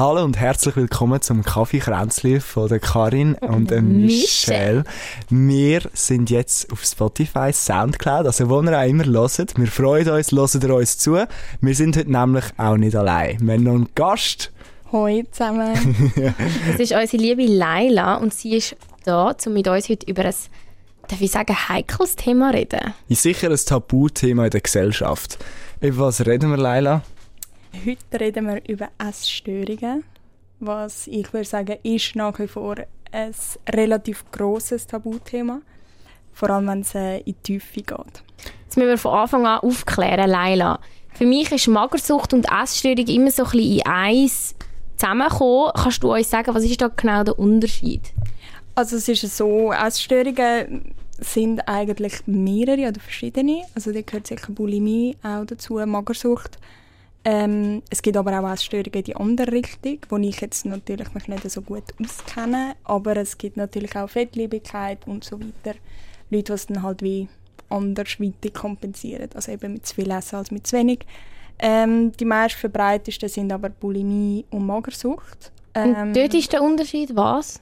Hallo und herzlich willkommen zum Kaffeekränzli von der Karin und der Michelle. Wir sind jetzt auf Spotify, Soundcloud, also wo ihr auch immer hört. Wir freuen uns, hört ihr uns zu. Wir sind heute nämlich auch nicht allein. Wir haben noch einen Gast. Hoi zusammen. Das ist unsere liebe Laila und sie ist da, um mit uns heute über ein, darf ich sagen, heikles Thema reden. Ist sicher ein Tabuthema in der Gesellschaft. Über was reden wir, Laila? Heute reden wir über Essstörungen, was ich würde sagen, ist nach wie vor ein relativ grosses Tabuthema, vor allem wenn es äh, in die Tiefe geht. Jetzt müssen wir von Anfang an aufklären, Laila. Für mich ist Magersucht und Essstörung immer so ein bisschen in eins zusammengekommen. Kannst du uns sagen, was ist da genau der Unterschied? Also es ist so, Essstörungen sind eigentlich mehrere oder verschiedene. Also da gehört sicher Bulimie auch dazu, Magersucht. Ähm, es gibt aber auch Essstörungen in die andere Richtung, wo ich jetzt natürlich mich nicht so gut auskenne. Aber es gibt natürlich auch Fettliebigkeit und so weiter. Leute, die es dann halt wie andersweitig kompensieren. Also eben mit zu viel Essen als mit zu wenig. Ähm, die meist verbreitesten sind aber Bulimie und Magersucht. Ähm, und dort ist der Unterschied was?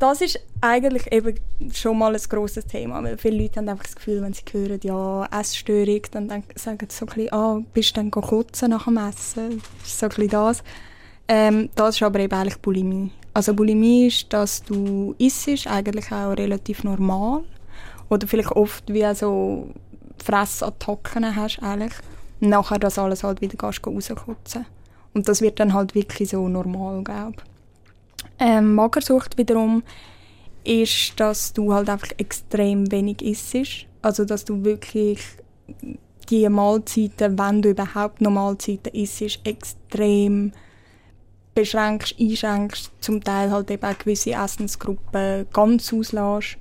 Das ist eigentlich eben schon mal ein grosses Thema, weil viele Leute haben einfach das Gefühl, wenn sie hören, ja, Essstörung, dann denken, sagen sie so ein bisschen, ah, bist du dann kotzen nach dem Essen? Ist so ein bisschen das. Ähm, das ist aber eben eigentlich Bulimie. Also Bulimie ist, dass du isst, eigentlich auch relativ normal. Oder vielleicht oft wie so Fressattacken hast eigentlich. Und nachher das alles halt wieder gehst, rauskotzen. Und das wird dann halt wirklich so normal, glaube ich. Ähm, Magersucht wiederum ist, dass du halt einfach extrem wenig isst. Also, dass du wirklich die Mahlzeiten, wenn du überhaupt noch Mahlzeiten isst, extrem beschränkst, einschränkst, zum Teil halt eben auch gewisse Essensgruppen ganz auslässt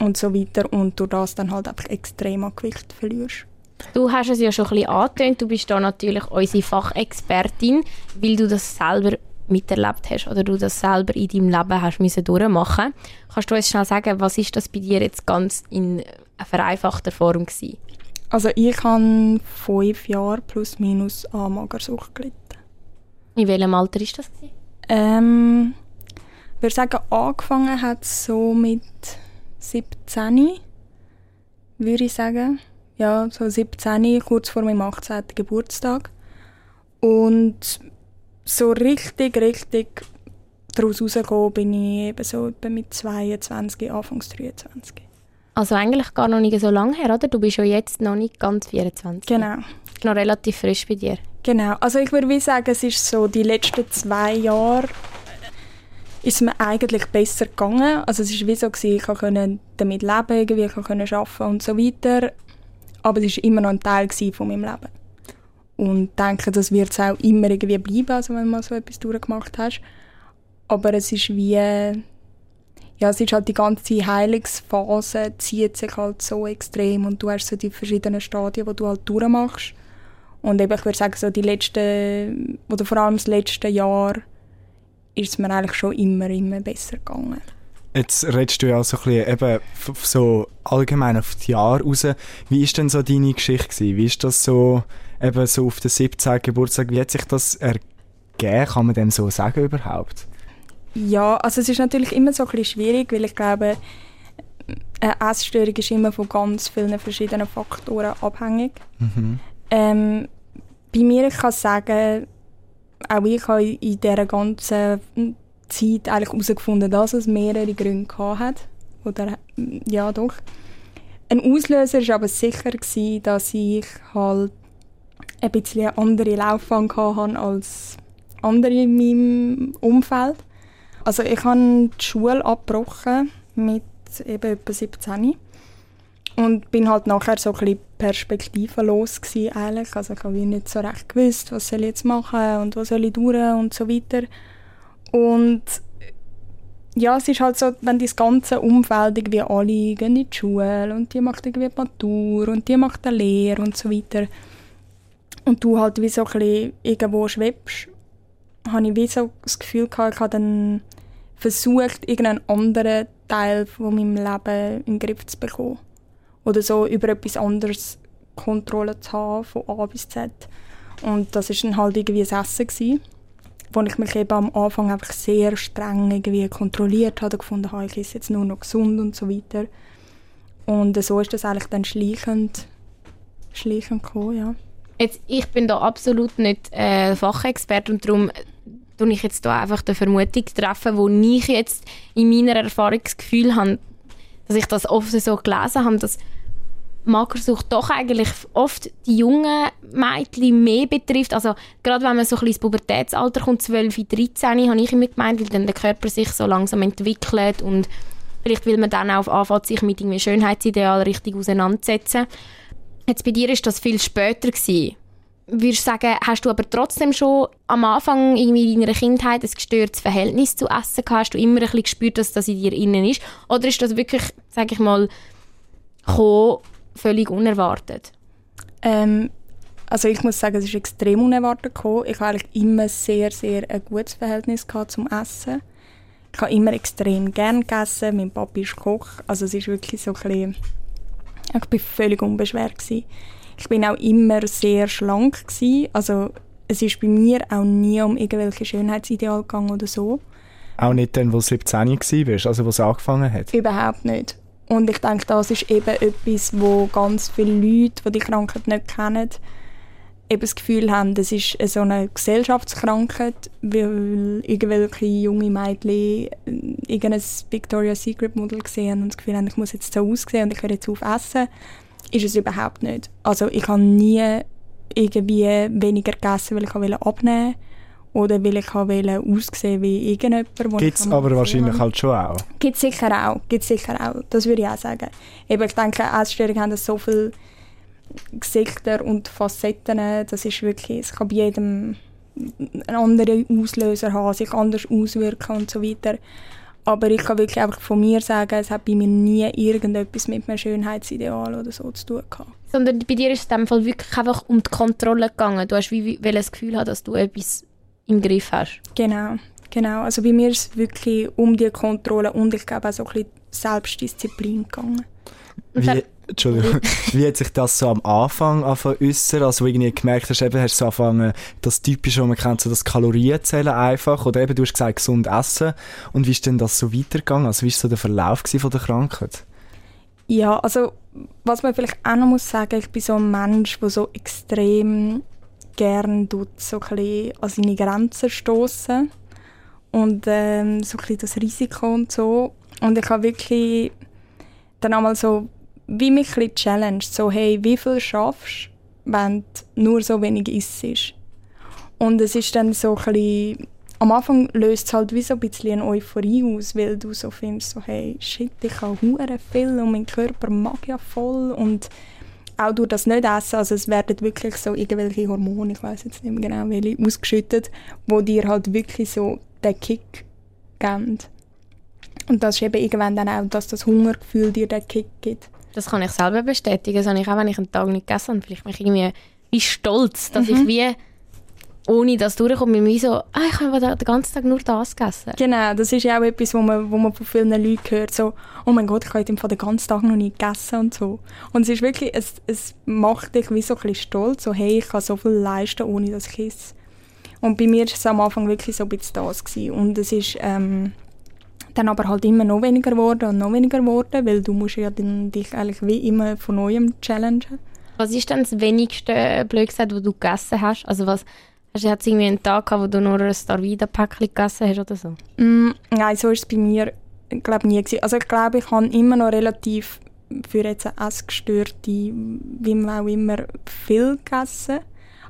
und so weiter und durch das dann halt einfach extrem an Gewicht verlierst. Du hast es ja schon ein bisschen angetönt, du bist da natürlich unsere Fachexpertin, weil du das selber miterlebt hast oder du das selber in deinem Leben hast müssen durchmachen. Kannst du uns schnell sagen, was ist das bei dir jetzt ganz in vereinfachter Form gewesen? Also ich habe fünf Jahre plus minus an Magersucht gelitten. In welchem Alter ist das? Ähm, ich würde sagen, angefangen hat es so mit 17, würde ich sagen. Ja, so 17, kurz vor meinem 18. Geburtstag. Und so richtig, richtig daraus rausgekommen bin ich eben so mit 22, Anfangs 23. Also eigentlich gar noch nicht so lange her, oder? Du bist ja jetzt noch nicht ganz 24. Genau. Noch relativ frisch bei dir. Genau. Also ich würde sagen, es ist so die letzten zwei Jahre ist mir eigentlich besser gegangen. Also es ist wie so gewesen, ich konnte damit leben, ich konnte arbeiten und so weiter. Aber es war immer noch ein Teil von meinem Leben. Und denke, das wird es auch immer irgendwie bleiben, also wenn man so etwas durchgemacht hast. Aber es ist wie, ja, es ist halt die ganze Heilungsphase zieht sich halt so extrem und du hast so die verschiedenen Stadien, die du halt durchmachst. Und eben, ich würde sagen, so die letzten, oder vor allem das letzte Jahr, ist es mir eigentlich schon immer, immer besser gegangen. Jetzt redest du ja so ein bisschen eben so allgemein auf die Jahre raus. Wie ist denn so deine Geschichte gewesen? Wie ist das so, eben so auf den 17. Geburtstag, wie hat sich das ergeben? Kann man dem so sagen überhaupt? Ja, also es ist natürlich immer so ein bisschen schwierig, weil ich glaube, eine Essstörung ist immer von ganz vielen verschiedenen Faktoren abhängig. Mhm. Ähm, bei mir, ich kann sagen, auch ich habe in dieser ganzen Zeit eigentlich herausgefunden, dass es mehrere Gründe hat. Oder, ja, doch. Ein Auslöser war aber sicher, gewesen, dass ich halt ein bisschen eine andere Laufbahn hatte als andere in meinem Umfeld. Also ich habe die Schule abgebrochen mit eben etwa 17 und bin halt nachher so ein bisschen perspektivenlos gewesen, eigentlich. Also ich habe nicht so recht gewusst, was soll ich jetzt machen und was soll ich tun und so weiter. Und ja, es ist halt so, wenn das ganze Umfeld irgendwie alle gehen in die Schule und die macht irgendwie Matur und die macht eine Lehre und so weiter und du halt wie so ein irgendwo schwebst, habe ich wie so das Gefühl gehabt, ich habe dann versucht, irgendeinen anderen Teil von meinem Leben in den Griff zu bekommen. Oder so über etwas anderes Kontrolle zu haben, von A bis Z. Und das war dann halt irgendwie das Essen. Gewesen. wo ich mich eben am Anfang einfach sehr streng irgendwie kontrolliert habe, gefunden habe, ich esse jetzt nur noch gesund und so weiter. Und so ist das eigentlich dann schleichend, schleichend gekommen, ja. Jetzt, ich bin da absolut nicht äh, Fachexperte und darum tue ich jetzt da einfach die Vermutung treffen, wo ich jetzt in meiner Erfahrungsgefühl habe, dass ich das oft so gelesen habe, dass Magersucht doch eigentlich oft die jungen Mädchen mehr betrifft. Also gerade wenn man so ein ins Pubertätsalter kommt, 12, 13, habe ich immer gemeint, weil dann der Körper sich so langsam entwickelt und vielleicht will man dann auch anfangen, sich mit irgendwie Schönheitsidealen richtig auseinandersetzen. Jetzt bei dir ist das viel später gewesen. Würdest du sagen, hast du aber trotzdem schon am Anfang irgendwie in deiner Kindheit ein gestörtes Verhältnis zu Essen gehabt? Hast du immer ein bisschen gespürt, dass das in dir innen ist? Oder ist das wirklich, sage ich mal, gekommen, völlig unerwartet? Ähm, also ich muss sagen, es ist extrem unerwartet gekommen. Ich habe eigentlich immer sehr, sehr ein gutes Verhältnis zum Essen. Ich habe immer extrem gern gegessen. Mein Papa ist Koch, also es ist wirklich so ein bisschen, ich bin völlig unbeschwert gewesen. Ich bin auch immer sehr schlank gewesen. also es ist bei mir auch nie um irgendwelche Schönheitsideale gegangen oder so. Auch nicht dann, wo du 17 warst, also wo es angefangen hat? Überhaupt nicht. Und ich denke, das ist eben etwas, wo ganz viele Leute, die die Krankheit nicht kennen, eben das Gefühl haben, das ist so eine Gesellschaftskrankheit, weil irgendwelche junge Mädchen irgendein Victoria's Secret Model sehen und das Gefühl haben, ich muss jetzt so aussehen und ich höre jetzt auf essen, ist es überhaupt nicht. Also ich habe nie irgendwie weniger gegessen, weil ich abnehmen wollte oder weil ich wollte aussehen wie irgendjemand. Gibt es aber wahrscheinlich halt schon auch. Gibt es sicher auch. Gibt's sicher auch. Das würde ich auch sagen. Eben, ich denke, Essstörungen haben so viele Gesichter und Facetten. Das ist wirklich, es kann bei jedem einen anderen Auslöser haben, sich anders auswirken und so weiter. Aber ich kann wirklich einfach von mir sagen, es hat bei mir nie irgendetwas mit einem Schönheitsideal oder so zu tun gehabt. Sondern bei dir ist es in dem Fall wirklich einfach um die Kontrolle gegangen. Du hast wie, wie, das Gefühl haben, dass du etwas im Griff hast. Genau, genau. Also bei mir ist es wirklich um die Kontrolle und ich glaube auch so ein bisschen Selbstdisziplin gegangen. Wie, Entschuldigung, wie? Hat sich das so am Anfang äußern, also irgendwie gemerkt hast, eben hast du so angefangen, das Typische, was man kennt, so das Kalorienzählen einfach, oder eben du hast gesagt, gesund essen, und wie ist denn das so weitergegangen, also wie war so der Verlauf von der Krankheit? Ja, also was man vielleicht auch noch muss sagen, ich bin so ein Mensch, der so extrem gerne so ein an seine Grenzen stoßen und ähm, so ein das Risiko und so. Und ich habe wirklich dann einmal so wie mich ein challenged, so hey, wie viel schaffst du, wenn du nur so wenig isst? Und es ist dann so ein bisschen, am Anfang löst es halt wie so ein bisschen eine Euphorie aus, weil du so findest, so hey, shit, ich habe viel und mein Körper mag ja voll und auch durch das Nicht-Essen, also es werden wirklich so irgendwelche Hormone, ich weiß jetzt nicht mehr genau welche, ausgeschüttet, wo dir halt wirklich so den Kick geben. Und das ist eben irgendwann dann auch, dass das Hungergefühl dir den Kick gibt. Das kann ich selber bestätigen. Das habe ich auch, wenn ich einen Tag nicht gegessen habe. Vielleicht bin ich irgendwie wie stolz, dass mhm. ich wie ohne das durchkomme, mir so, ah, ich habe den ganzen Tag nur das gegessen. Genau, das ist ja auch etwas, wo man, wo man von vielen Leuten hört, so, oh mein Gott, ich habe den ganzen Tag noch nicht gegessen und so. Und es ist wirklich, es, es macht dich wie so ein bisschen stolz, so, hey, ich kann so viel leisten, ohne dass ich esse. Und bei mir war es am Anfang wirklich so ein bisschen das. Gewesen. Und es ist ähm, dann aber halt immer noch weniger geworden und noch weniger geworden, weil du musst ja dann dich eigentlich wie immer von Neuem challengen. Was ist denn das wenigste, blöd gesagt, was du gegessen hast? Also was, Hast du jetzt irgendwie einen Tag gehabt, wo du nur ein Starvida-Päckchen gegessen hast oder so? Mm, nein, so war es bei mir glaub, nie. Gewesen. Also ich glaube, ich habe immer noch relativ für jetzt eine Essgestörte, wie man auch immer, viel gegessen.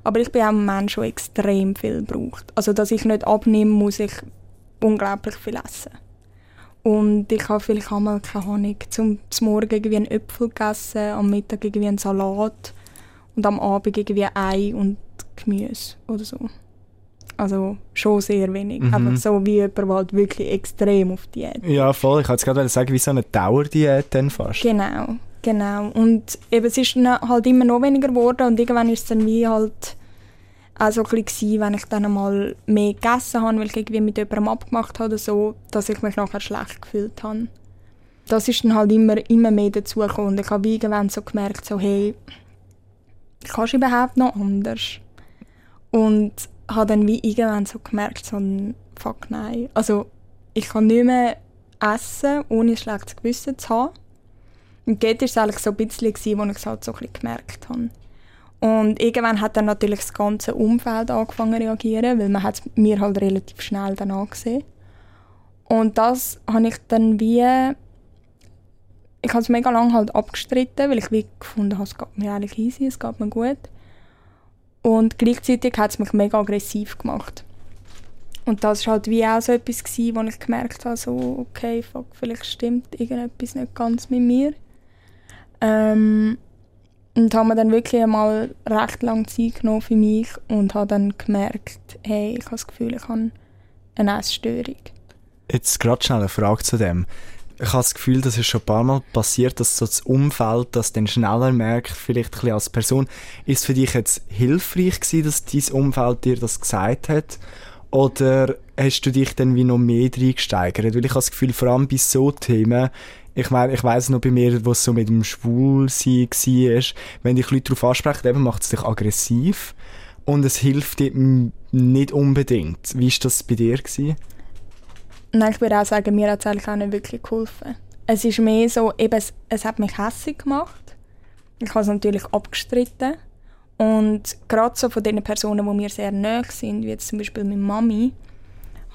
Aber ich bin auch ein Mensch, der extrem viel braucht. Also dass ich nicht abnehme, muss ich unglaublich viel essen. Und ich habe vielleicht einmal, keine Ahnung, zum, zum Morgen irgendwie einen Äpfel gegessen, am Mittag irgendwie einen Salat und am Abend irgendwie ein Ei und Gemüse oder so. Also schon sehr wenig. Mhm. Einfach so wie jemand, der halt wirklich extrem auf Diät Ja, voll. Ich wollte gerade sagen, wie so eine Dauerdiät dann fast. Genau, genau. Und eben, es ist halt immer noch weniger geworden und irgendwann ist es dann wie halt auch so ein wenn ich dann einmal mehr gegessen habe, weil ich irgendwie mit jemandem abgemacht habe oder so, dass ich mich nachher schlecht gefühlt habe. Das ist dann halt immer, immer mehr dazugekommen und ich habe irgendwann so gemerkt, so hey, kannst du überhaupt noch anders? Und habe dann wie irgendwann so gemerkt, so Fuck nein. Also ich kann nicht mehr essen, ohne schlechtes Gewissen zu haben. Und dort war es eigentlich so ein bisschen, wo ich es halt so ein bisschen gemerkt habe. Und irgendwann hat dann natürlich das ganze Umfeld angefangen zu reagieren, weil man hat mir halt relativ schnell dann angesehen. Und das habe ich dann wie... Ich habe es mega lange halt abgestritten, weil ich wie gefunden habe, es geht mir eigentlich easy, es geht mir gut. Und gleichzeitig hat es mich mega aggressiv gemacht. Und das war halt wie auch so etwas, gewesen, wo ich gemerkt habe, so, okay, fuck, vielleicht stimmt irgendetwas nicht ganz mit mir. Ähm, und habe mir dann wirklich einmal recht lange Zeit genommen für mich und habe dann gemerkt, hey, ich habe das Gefühl, ich habe eine Essstörung. Jetzt gerade schnell eine Frage zu dem. Ich habe das Gefühl, das ist schon ein paar Mal passiert, dass so das Umfeld das dann schneller merkt, vielleicht ein bisschen als Person. Ist es für dich jetzt hilfreich gewesen, dass dein Umfeld dir das gesagt hat? Oder hast du dich dann wie noch mehr reingesteigert? Weil ich habe das Gefühl, vor allem bei so Themen, ich meine, ich weiss noch bei mir, was so mit dem Schwulsein war, wenn dich Leute darauf ansprechen, eben macht es dich aggressiv und es hilft dir nicht unbedingt. Wie war das bei dir? Gewesen? Nein, ich würde auch sagen, mir hat es eigentlich auch nicht wirklich geholfen. Es ist mehr so, eben, es, es hat mich hässlich gemacht. Ich habe es natürlich abgestritten. Und gerade so von den Personen, die mir sehr nahe sind, wie jetzt zum Beispiel meine Mami,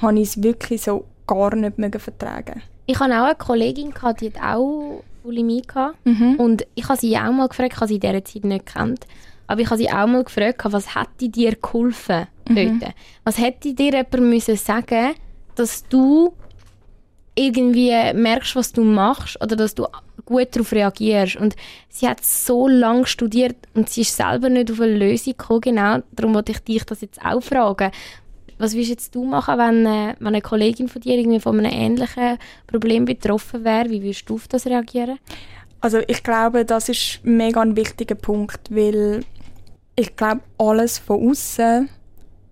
habe ich es wirklich so gar nicht vertragen. Ich hatte auch eine Kollegin, die hat auch Bulimie Mhm. Und ich habe sie auch mal gefragt, ich habe sie in dieser Zeit nicht kennt, aber ich habe sie auch mal gefragt, was hätte dir geholfen mhm. Was hätte dir jemand müssen sagen dass du irgendwie merkst, was du machst oder dass du gut darauf reagierst. Und sie hat so lange studiert und sie ist selber nicht auf eine Lösung gekommen. Genau, darum wollte ich dich das jetzt auch fragen. Was würdest jetzt du machen, wenn, äh, wenn eine Kollegin von dir irgendwie von einem ähnlichen Problem betroffen wäre? Wie würdest du auf das reagieren? Also ich glaube, das ist mega ein wichtiger Punkt, weil ich glaube, alles von außen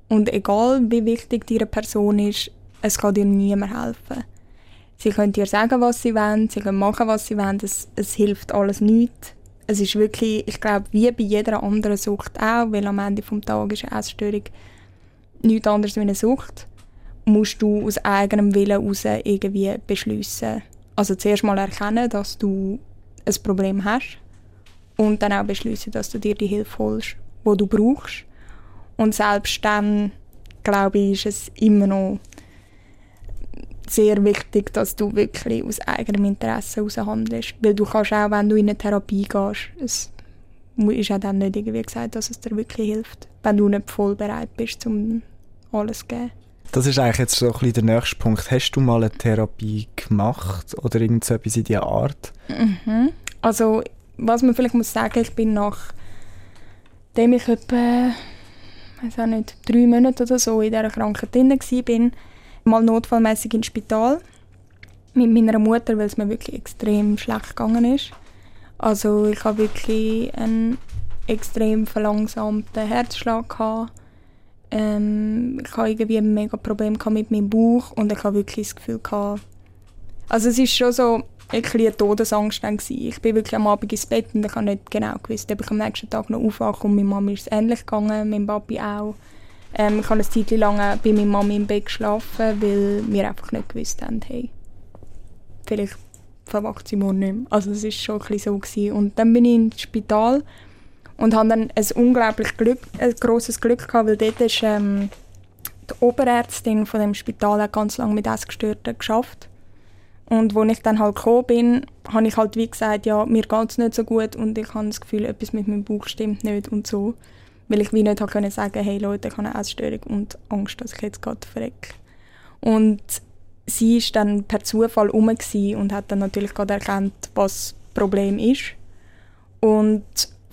und egal wie wichtig deine Person ist, es kann dir niemand helfen. Sie können dir sagen, was sie wollen, sie können machen, was sie wollen, es, es hilft alles nichts. Es ist wirklich, ich glaube, wie bei jeder anderen Sucht auch, weil am Ende des Tages ist eine Essstörung nichts anderes wie eine Sucht, musst du aus eigenem Willen heraus irgendwie beschließen. Also zuerst mal erkennen, dass du ein Problem hast und dann auch beschließen, dass du dir die Hilfe holst, die du brauchst. Und selbst dann, glaube ich, ist es immer noch sehr wichtig, dass du wirklich aus eigenem Interesse heraus handelst. Weil du kannst auch, wenn du in eine Therapie gehst, es ist auch dann nicht irgendwie gesagt, dass es dir wirklich hilft, wenn du nicht voll bereit bist, um alles geben. Das ist eigentlich jetzt so ein bisschen der nächste Punkt. Hast du mal eine Therapie gemacht oder irgend so etwas in dieser Art? Mhm. Also, was man vielleicht muss sagen, ich bin nachdem ich etwa, weiß auch nicht, drei Monate oder so in dieser Krankheit drin war, mal notfallmäßig ins Spital mit meiner Mutter, weil es mir wirklich extrem schlecht gegangen ist. Also ich habe wirklich einen extrem verlangsamten Herzschlag gehabt. Ähm, ich habe irgendwie ein mega Problem mit meinem Bauch und ich habe wirklich das Gefühl gehabt, also es ist schon so ein eine Todesangst dann. Ich bin wirklich am Abend ins Bett und ich habe nicht genau gewusst, ob ich am nächsten Tag noch aufwache und meine Mama ist es ähnlich gegangen, mein Papi auch. Ähm, ich habe eine Zeit lang bei meiner Mama im Bett geschlafen, weil wir einfach nicht gewusst haben, hey, vielleicht verwacht sie morgen nicht mehr. Also es war schon ein so. Gewesen. Und dann bin ich ins Spital und habe dann ein unglaublich Glück, ein grosses Glück gehabt, weil dort ist ähm, die Oberärztin von dem Spital hat ganz lange mit Essgestörten geschafft. Und als ich dann halt gekommen bin, habe ich halt wie gesagt, ja, mir geht es nicht so gut und ich habe das Gefühl, etwas mit meinem Bauch stimmt nicht und so weil ich wie nicht können sagen hey Leute, ich habe eine Essstörung und Angst, dass ich jetzt gerade verrecke. Und sie ist dann per Zufall rum und hat dann natürlich gerade erkannt, was das Problem ist. Und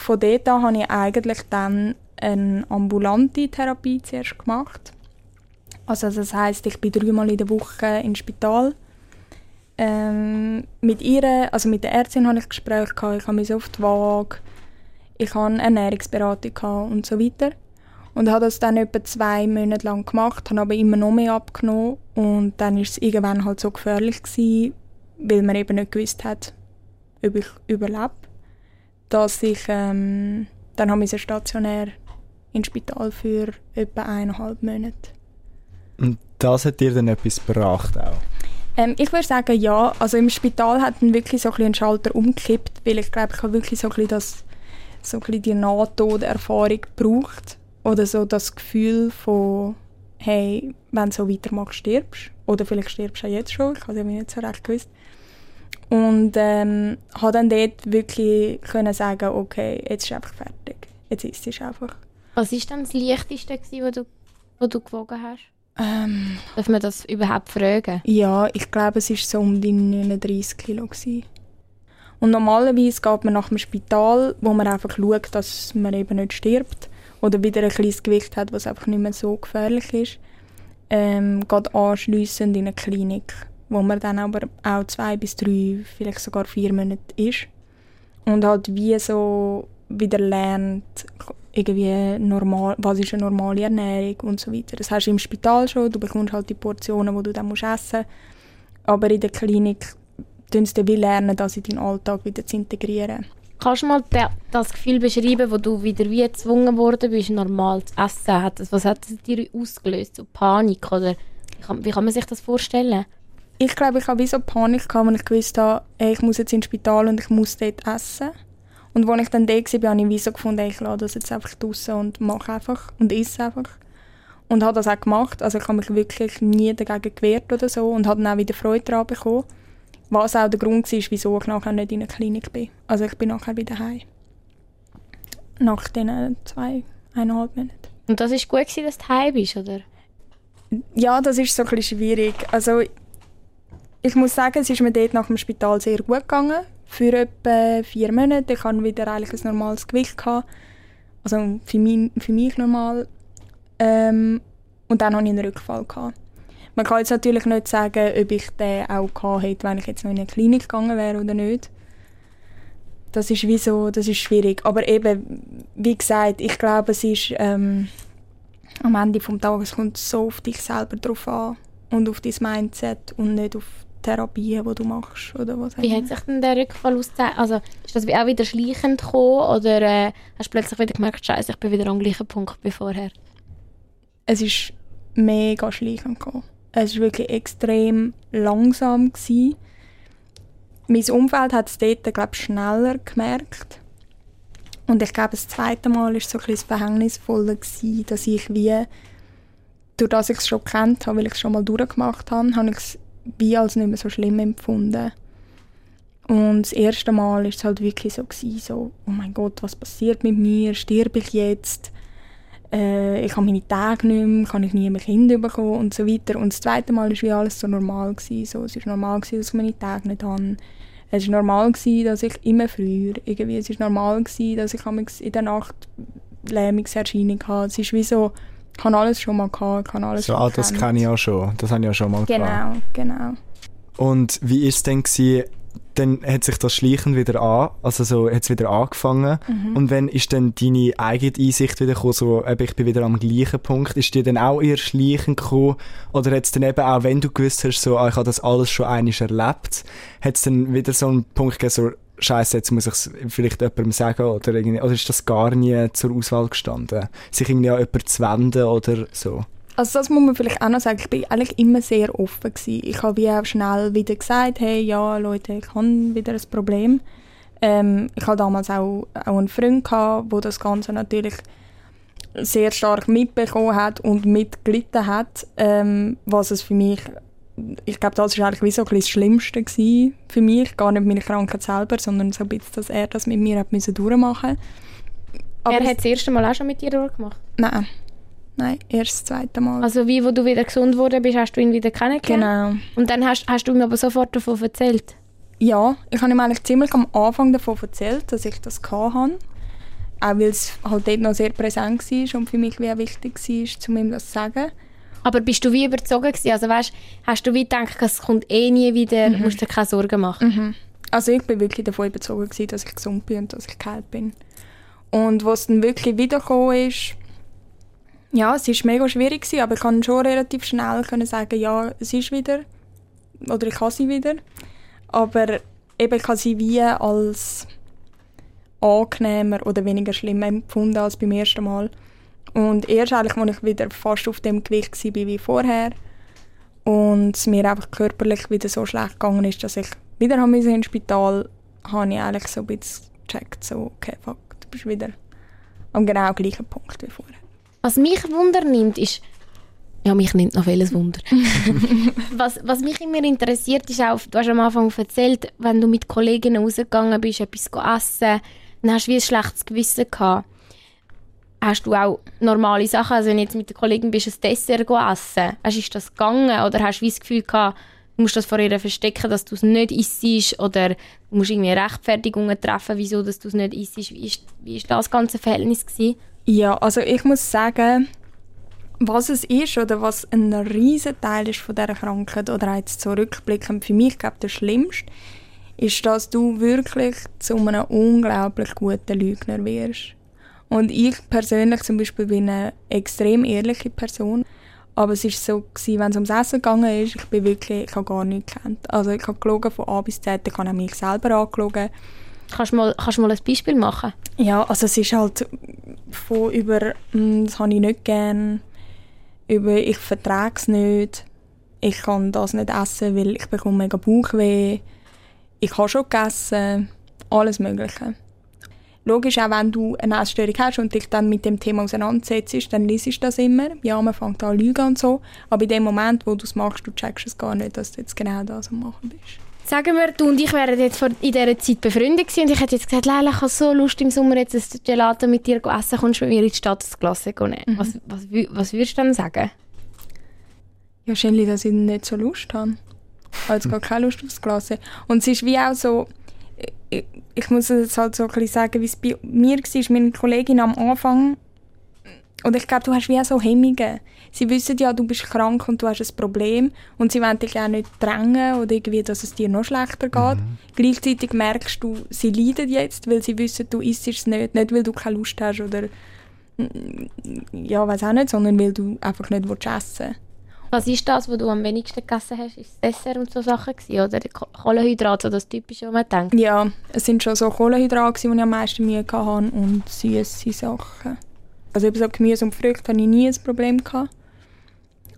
von dort an habe ich eigentlich dann eine ambulante Therapie zuerst gemacht. Also das heißt, ich bin dreimal in der Woche ins Spital. Ähm, mit ihr, also mit der Ärztin habe ich Gespräche gehabt, ich habe mich die Waage, ich hatte Ernährungsberatung und so weiter. Und habe das dann etwa zwei Monate lang gemacht, habe aber immer noch mehr abgenommen. Und dann war es irgendwann halt so gefährlich gewesen, weil man eben nicht gewusst hat, ob ich überlebe, dass ich ähm, dann habe ich stationär ins Spital für etwa eineinhalb Monate. Und das hat dir dann etwas gebracht auch? Ähm, ich würde sagen, ja. Also im Spital hat dann wirklich so ein einen Schalter umgekippt, weil ich glaube, ich habe wirklich so ein das, so ein die Nahtoderfahrung gebraucht. Oder so das Gefühl von, hey, wenn du so weitermachst, stirbst. Oder vielleicht stirbst du auch jetzt schon, ich habe es nicht so recht gewusst. Und ähm, habe dann dort wirklich können sagen, okay, jetzt ist einfach fertig. Jetzt ist es einfach. Was war dann das Leichteste, was du, was du gewogen hast? Ähm, Darf man das überhaupt fragen? Ja, ich glaube, es war so um die 39 Kilo. Gewesen. Und normalerweise geht man nach dem Spital, wo man einfach schaut, dass man eben nicht stirbt oder wieder ein kleines Gewicht hat, was einfach nicht mehr so gefährlich ist, ähm, geht anschliessend in eine Klinik, wo man dann aber auch zwei bis drei, vielleicht sogar vier Monate ist und halt wie so wieder lernt, irgendwie normal, was ist eine normale Ernährung und so weiter. Das hast du im Spital schon, du bekommst halt die Portionen, die du dann musst essen musst. Aber in der Klinik tun sie wie lernen, das in deinen Alltag wieder zu integrieren. Kannst du mal das Gefühl beschreiben, wo du wieder wie gezwungen worden bist, normal zu essen? was hat das dir ausgelöst? So Panik oder wie kann, wie kann man sich das vorstellen? Ich glaube, ich habe wie so Panik gehabt, wenn ich gewusst habe, ich muss jetzt ins Spital und ich muss dort essen. Und als ich dann da war, habe ich wie so gefunden, ich lasse das jetzt einfach draußen und mache einfach und esse einfach. Und habe das auch gemacht. Also ich habe mich wirklich nie dagegen gewehrt oder so und habe dann auch wieder Freude daran bekommen. Was auch der Grund war, wieso ich nachher nicht in der Klinik bin. Also ich bin nachher wieder heim. Nach diesen zwei, eineinhalb Monaten. Und das war gut, dass du heim bist, oder? Ja, das ist so ein bisschen schwierig. Also ich muss sagen, es ist mir dort nach dem Spital sehr gut gegangen für etwa vier Monate. Ich hatte wieder eigentlich ein normales Gewicht. Gehabt. Also für mich, für mich normal. Ähm, und dann hatte ich einen Rückfall. Gehabt. Man kann jetzt natürlich nicht sagen, ob ich den auch gehabt hätte, wenn ich jetzt noch in eine Klinik gegangen wäre oder nicht. Das ist wie das ist schwierig. Aber eben, wie gesagt, ich glaube, es ist ähm, am Ende des Tages es kommt so auf dich selber drauf an und auf dein Mindset und nicht auf Therapien, die du machst? Oder was wie hat sich denn der Rückfall ausgezeichnet? Also ist das auch wieder schleichend gekommen oder äh, hast du plötzlich wieder gemerkt, scheiße, ich bin wieder am gleichen Punkt wie vorher? Es ist mega schleichend gekommen. Es war wirklich extrem langsam. Gewesen. Mein Umfeld hat es dort, glaube ich, schneller gemerkt. Und ich glaube, das zweite Mal war es so ein bisschen verhängnisvoller, gewesen, dass ich wie, durch das ich es schon kennt habe, weil ich es schon mal durchgemacht habe, habe ich es wie als nicht mehr so schlimm empfunden. Und das erste Mal war es halt wirklich so, gewesen, so, oh mein Gott, was passiert mit mir? Sterbe ich jetzt? Äh, ich habe meine Tage nicht mehr, kann ich nie mehr Kinder bekommen und so weiter. Und das zweite Mal war wie alles so normal. Gewesen, so. Es war normal, gewesen, dass ich meine Tage nicht habe. Es war normal, gewesen, dass ich immer früher, irgendwie, es war normal, gewesen, dass ich in der Nacht Lähmungserscheinungen hatte. Es ist wie so, ich habe alles schon mal gehabt, habe alles so, schon ah, das kenne ich auch schon. Das habe ich auch schon mal Genau, gehabt. genau. Und wie war es denn gewesen, dann hat sich das schleichend wieder an, also so hat es wieder angefangen. Mhm. Und wenn ist dann deine eigene Einsicht wieder gekommen, so, eben, ich bin wieder am gleichen Punkt, ist die dann auch eher schleichend gekommen? Oder hat es dann eben auch, wenn du gewusst hast, so, ah, ich habe das alles schon einmal erlebt, hat es dann wieder so einen Punkt gegeben, so, Scheiße, jetzt muss ich es vielleicht jemandem sagen oder irgendwie, oder ist das gar nie zur Auswahl gestanden? Sich irgendwie an jemanden zu wenden oder so? Also das muss man vielleicht auch noch sagen, ich bin eigentlich immer sehr offen gewesen. Ich habe wie auch schnell wieder gesagt, hey, ja, Leute, ich habe wieder ein Problem. Ähm, ich hatte damals auch, auch einen Freund, gehabt, der das Ganze natürlich sehr stark mitbekommen hat und mitgelitten hat, ähm, was es für mich ich glaube, das war eigentlich wie so ein das Schlimmste für mich. Gar nicht meine Krankheit selber, sondern so ein bisschen, dass er das mit mir hat müssen durchmachen musste. Er hat das erste Mal auch schon mit dir durchgemacht? Nein. Nein, erst das zweite Mal. Also wie, wo du wieder gesund geworden bist, hast du ihn wieder kennengelernt? Genau. Und dann hast, hast du ihm aber sofort davon erzählt? Ja, ich habe ihm eigentlich ziemlich am Anfang davon erzählt, dass ich das hatte. Auch weil es halt dort noch sehr präsent war und für mich wie wichtig war, um ihm das zu sagen. Aber bist du wie überzogen gewesen? Also weißt, hast du wie gedacht, es kommt eh nie wieder, mhm. musst dir keine Sorgen machen? Mhm. Also ich bin wirklich davon überzogen gewesen, dass ich gesund bin und dass ich geheilt bin. Und was dann wirklich wiedergekommen ist, ja, es war mega schwierig gewesen, aber ich konnte schon relativ schnell können sagen, ja, es ist wieder oder ich habe sie wieder. Aber eben ich habe sie wie als angenehmer oder weniger schlimm empfunden als beim ersten Mal. Und erst eigentlich, als ich wieder fast auf dem Gewicht war wie vorher und es mir einfach körperlich wieder so schlecht gegangen ist, dass ich wieder ins Spital habe ich eigentlich so ein bisschen gecheckt, so, okay, fuck, du bist wieder am genau gleichen Punkt wie vorher. Was mich Wunder nimmt, ist, ja, mich nimmt noch vieles Wunder. was, was mich immer interessiert, ist auch, du hast am Anfang erzählt, wenn du mit Kolleginnen rausgegangen bist, etwas essen, dann hast du wie ein schlechtes Gewissen gehabt. Hast du auch normale Sachen, also wenn du jetzt mit der Kollegin bist, ein Dessert essen, hast, ist das gegangen oder hast du das Gefühl gehabt, du musst das vor ihr verstecken, dass du es nicht isst oder du musst irgendwie Rechtfertigungen treffen, wieso dass du es nicht isst. Wie ist, wie ist das ganze Verhältnis gewesen? Ja, also ich muss sagen, was es ist oder was ein riesen Teil ist von dieser Krankheit oder jetzt zurückblickend für mich, glaube der schlimmste, ist, dass du wirklich zu einem unglaublich guten Lügner wirst. Und ich persönlich zum Beispiel bin eine extrem ehrliche Person. Aber es war so, wenn es ums Essen gegangen ist, ich bin wirklich, ich habe gar nichts gekannt. Also ich habe gelogen von A bis Z, ich habe mich selber angelogen. Kannst du mal, kannst du mal ein Beispiel machen? Ja, also es ist halt von über, hm, das habe ich nicht gern, über ich vertrage es nicht, ich kann das nicht essen, weil ich bekomme mega Bauchweh, ich habe schon gegessen, alles mögliche. Logisch, auch wenn du eine Essstörung hast und dich dann mit dem Thema auseinandersetzt, dann liest du das immer. Ja, man fängt an zu lügen und so. Aber in dem Moment, wo du es machst, du checkst es gar nicht, dass du jetzt genau das am machen bist. Sagen wir, du und ich wären jetzt in dieser Zeit befreundet gewesen und ich hätte jetzt gesagt, Leila, ich habe so Lust im Sommer jetzt ein Gelato mit dir essen, kommst du mit mir in die Stadt das Glas nehmen. Mhm. Was, was, was würdest du dann sagen? Ja, wahrscheinlich, dass ich nicht so Lust habe. Ich habe jetzt gar keine Lust aufs Glas. Und es ist wie auch so, ich, muss es halt so ein bisschen sagen, wie es bei mir war, meine Kollegin am Anfang, und ich glaube, du hast wie auch so Hemmungen. Sie wissen ja, du bist krank und du hast ein Problem und sie wollen dich auch nicht drängen oder irgendwie, dass es dir noch schlechter geht. Mhm. Gleichzeitig merkst du, sie leiden jetzt, weil sie wissen, du isst es nicht, nicht weil du keine Lust hast oder ja, weiß auch nicht, sondern weil du einfach nicht essen willst. Was ist das, was du am wenigsten gegessen hast? Ist es Dessert und so Sachen gewesen, oder Kohlenhydrate, so das Typische, was man denkt? Ja, es sind schon so Kohlenhydrate, die ich am meisten Mühe hatte und süße Sachen. Also eben so Gemüse und Früchte hatte ich nie ein Problem gehabt,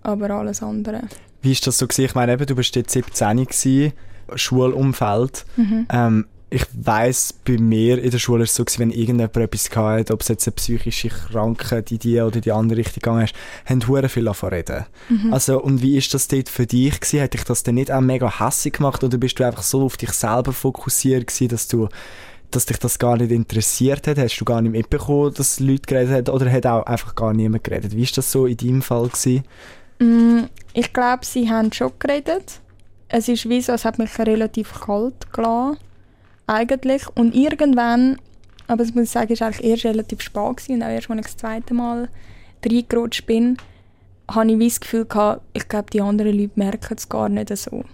aber alles andere. Wie war das so? Gewesen? Ich meine, eben, du warst jetzt 17 gewesen, Schulumfeld. Mhm. Ähm, ich weiss, bei mir in der Schule ist es so wenn irgendjemand etwas hatte, ob es jetzt eine psychische Krankheit in die oder die andere Richtung gegangen ist, haben hure viel davon reden. Mhm. Also, und wie ist das dort für dich gewesen? Hat dich das denn nicht auch mega hässlich gemacht oder bist du einfach so auf dich selber fokussiert gewesen, dass du dass dich das gar nicht interessiert hat? Hast du gar nicht mitbekommen, dass Leute geredet haben oder hat auch einfach gar niemand geredet? Wie ist das so in deinem Fall gewesen? Mm, ich glaube, sie haben schon geredet. Es ist wie so, es hat mich relativ kalt gelassen eigentlich. Und irgendwann, aber das muss ich sagen, ist eigentlich erst relativ spät gewesen, und auch erst, als ich das zweite Mal reingerutscht bin, habe ich das Gefühl gehabt, ich glaube, die anderen Leute merken es gar nicht so.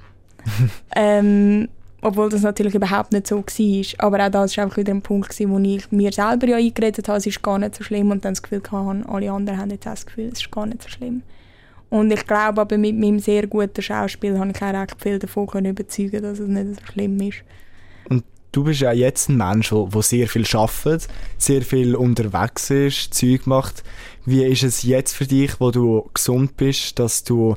ähm, obwohl das natürlich überhaupt nicht so war. Aber auch das war einfach wieder ein Punkt, gewesen, wo ich mir selber ja eingeredet habe, es ist gar nicht so schlimm und dann das Gefühl hatte, alle anderen haben jetzt auch das Gefühl, es ist gar nicht so schlimm. Und ich glaube aber mit meinem sehr guten Schauspiel habe ich auch recht viel davon überzeugen dass es nicht so schlimm ist. Du bist ja jetzt ein Mensch, der sehr viel arbeitet, sehr viel unterwegs ist, Zeug macht. Wie ist es jetzt für dich, wo du gesund bist, dass du